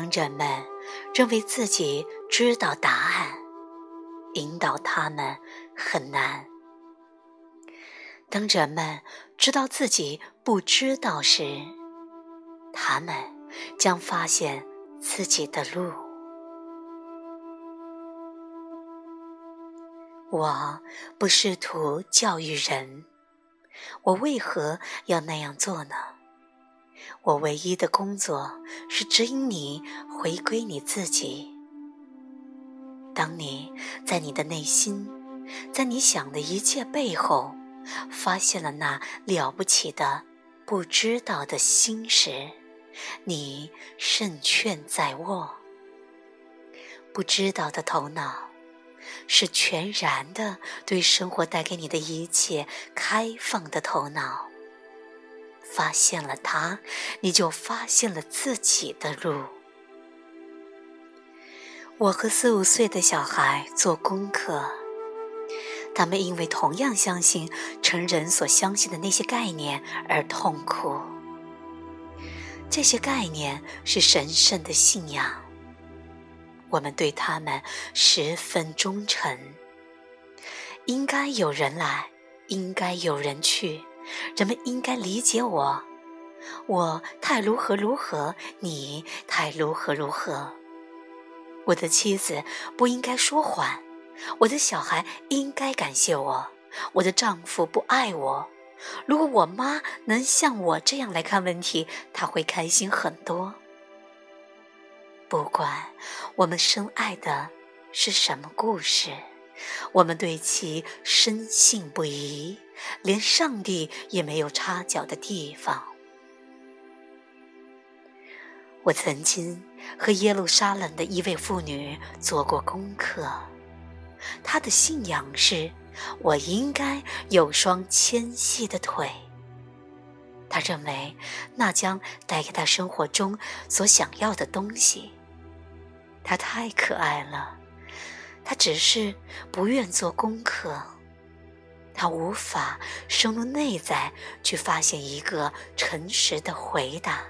当人们认为自己知道答案，引导他们很难；当人们知道自己不知道时，他们将发现自己的路。我不试图教育人，我为何要那样做呢？我唯一的工作是指引你回归你自己。当你在你的内心，在你想的一切背后，发现了那了不起的不知道的心时，你胜券在握。不知道的头脑，是全然的对生活带给你的一切开放的头脑。发现了它，你就发现了自己的路。我和四五岁的小孩做功课，他们因为同样相信成人所相信的那些概念而痛苦。这些概念是神圣的信仰，我们对他们十分忠诚。应该有人来，应该有人去。人们应该理解我，我太如何如何，你太如何如何。我的妻子不应该说谎，我的小孩应该感谢我，我的丈夫不爱我。如果我妈能像我这样来看问题，她会开心很多。不管我们深爱的是什么故事。我们对其深信不疑，连上帝也没有插脚的地方。我曾经和耶路撒冷的一位妇女做过功课，她的信仰是：我应该有双纤细的腿。她认为那将带给她生活中所想要的东西。她太可爱了。她只是不愿做功课，他无法深入内在去发现一个诚实的回答，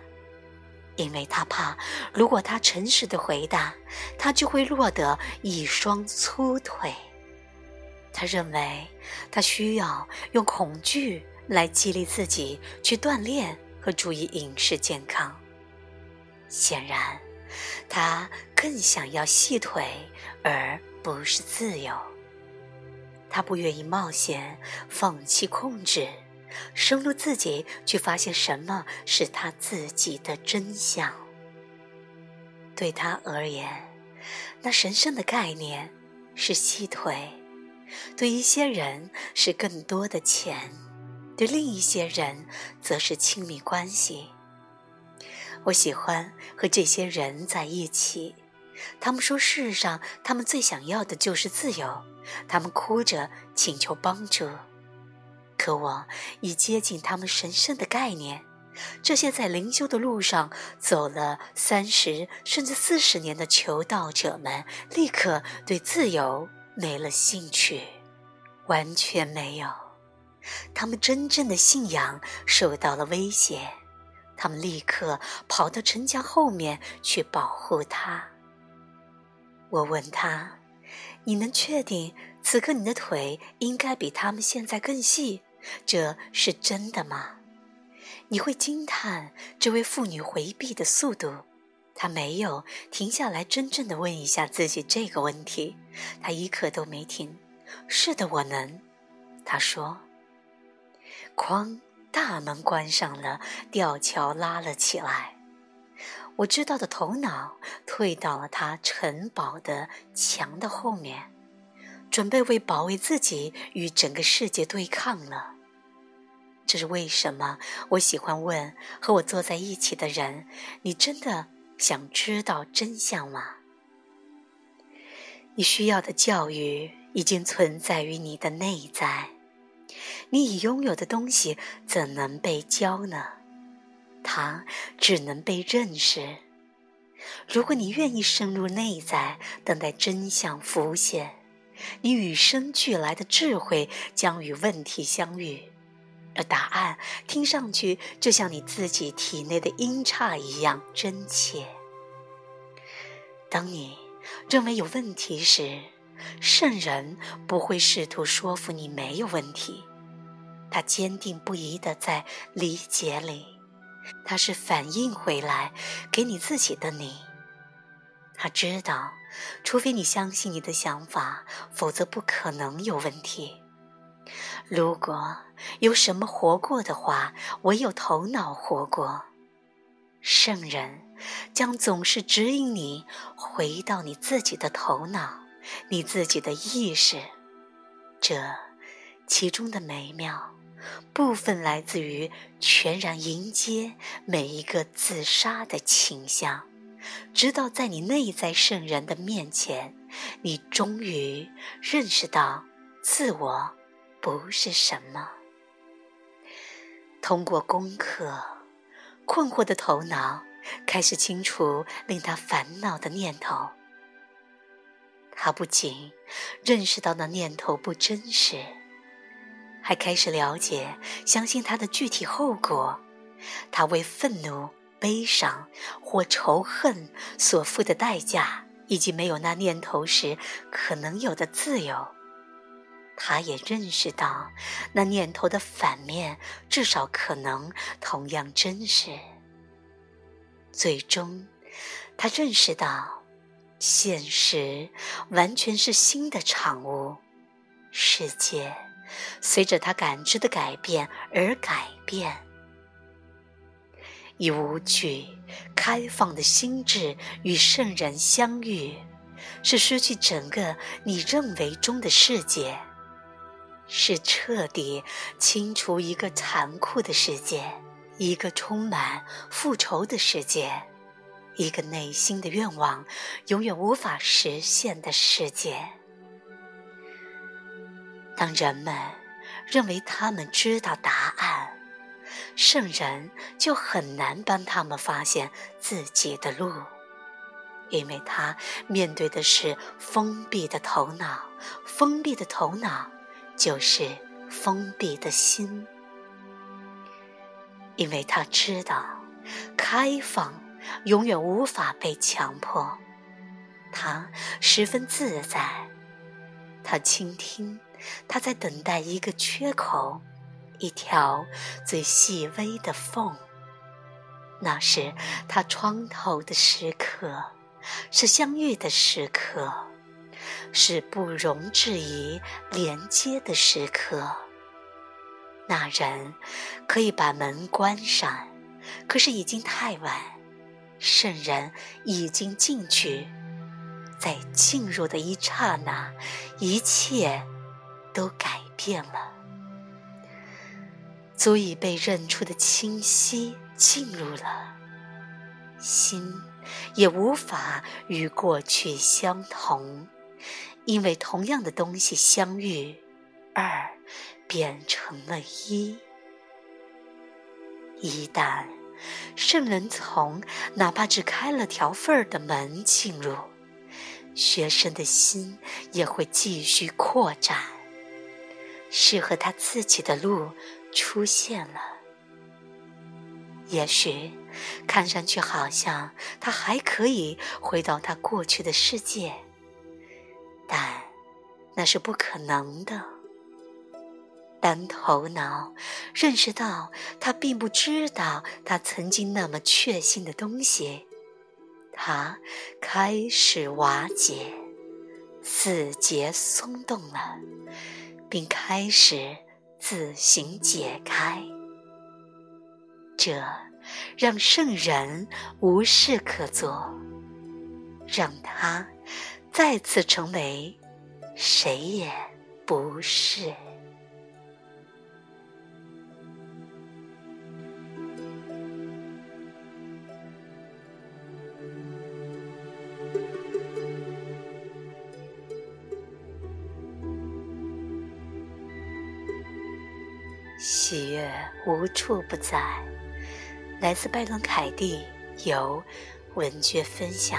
因为他怕，如果他诚实的回答，他就会落得一双粗腿。他认为他需要用恐惧来激励自己去锻炼和注意饮食健康。显然，他更想要细腿，而。不是自由，他不愿意冒险，放弃控制，深入自己去发现什么是他自己的真相。对他而言，那神圣的概念是细腿；对一些人是更多的钱，对另一些人则是亲密关系。我喜欢和这些人在一起。他们说：“世上，他们最想要的就是自由。”他们哭着请求帮助。可我已接近他们神圣的概念。这些在灵修的路上走了三十甚至四十年的求道者们，立刻对自由没了兴趣，完全没有。他们真正的信仰受到了威胁，他们立刻跑到城墙后面去保护它。我问他：“你能确定此刻你的腿应该比他们现在更细？这是真的吗？”你会惊叹这位妇女回避的速度。她没有停下来真正的问一下自己这个问题，她一刻都没停。是的，我能。她说：“哐，大门关上了，吊桥拉了起来。”我知道的头脑退到了他城堡的墙的后面，准备为保卫自己与整个世界对抗了。这是为什么？我喜欢问和我坐在一起的人：“你真的想知道真相吗？”你需要的教育已经存在于你的内在，你已拥有的东西怎能被教呢？它只能被认识。如果你愿意深入内在，等待真相浮现，你与生俱来的智慧将与问题相遇，而答案听上去就像你自己体内的音叉一样真切。当你认为有问题时，圣人不会试图说服你没有问题，他坚定不移地在理解里，他是反映回来给你自己的你。他知道，除非你相信你的想法，否则不可能有问题。如果有什么活过的话，唯有头脑活过。圣人将总是指引你回到你自己的头脑，你自己的意识。这其中的美妙部分来自于全然迎接每一个自杀的倾向。直到在你内在圣人的面前，你终于认识到自我不是什么。通过功课，困惑的头脑开始清除令他烦恼的念头。他不仅认识到那念头不真实，还开始了解、相信它的具体后果。他为愤怒。悲伤或仇恨所付的代价，以及没有那念头时可能有的自由，他也认识到那念头的反面至少可能同样真实。最终，他认识到，现实完全是新的产物，世界随着他感知的改变而改变。以无惧、开放的心智与圣人相遇，是失去整个你认为中的世界，是彻底清除一个残酷的世界，一个充满复仇的世界，一个内心的愿望永远无法实现的世界。当人们认为他们知道答案。圣人就很难帮他们发现自己的路，因为他面对的是封闭的头脑，封闭的头脑就是封闭的心，因为他知道开放永远无法被强迫，他十分自在，他倾听，他在等待一个缺口。一条最细微的缝，那是他窗头的时刻，是相遇的时刻，是不容置疑连接的时刻。那人可以把门关上，可是已经太晚。圣人已经进去，在进入的一刹那，一切都改变了。足以被认出的清晰进入了心，也无法与过去相同，因为同样的东西相遇，二变成了一。一旦圣人从哪怕只开了条缝儿的门进入，学生的心也会继续扩展，适合他自己的路。出现了，也许看上去好像他还可以回到他过去的世界，但那是不可能的。当头脑认识到他并不知道他曾经那么确信的东西，他开始瓦解，死结松动了，并开始。自行解开，这让圣人无事可做，让他再次成为谁也不是。喜悦无处不在。来自拜伦·凯蒂，由文娟分享。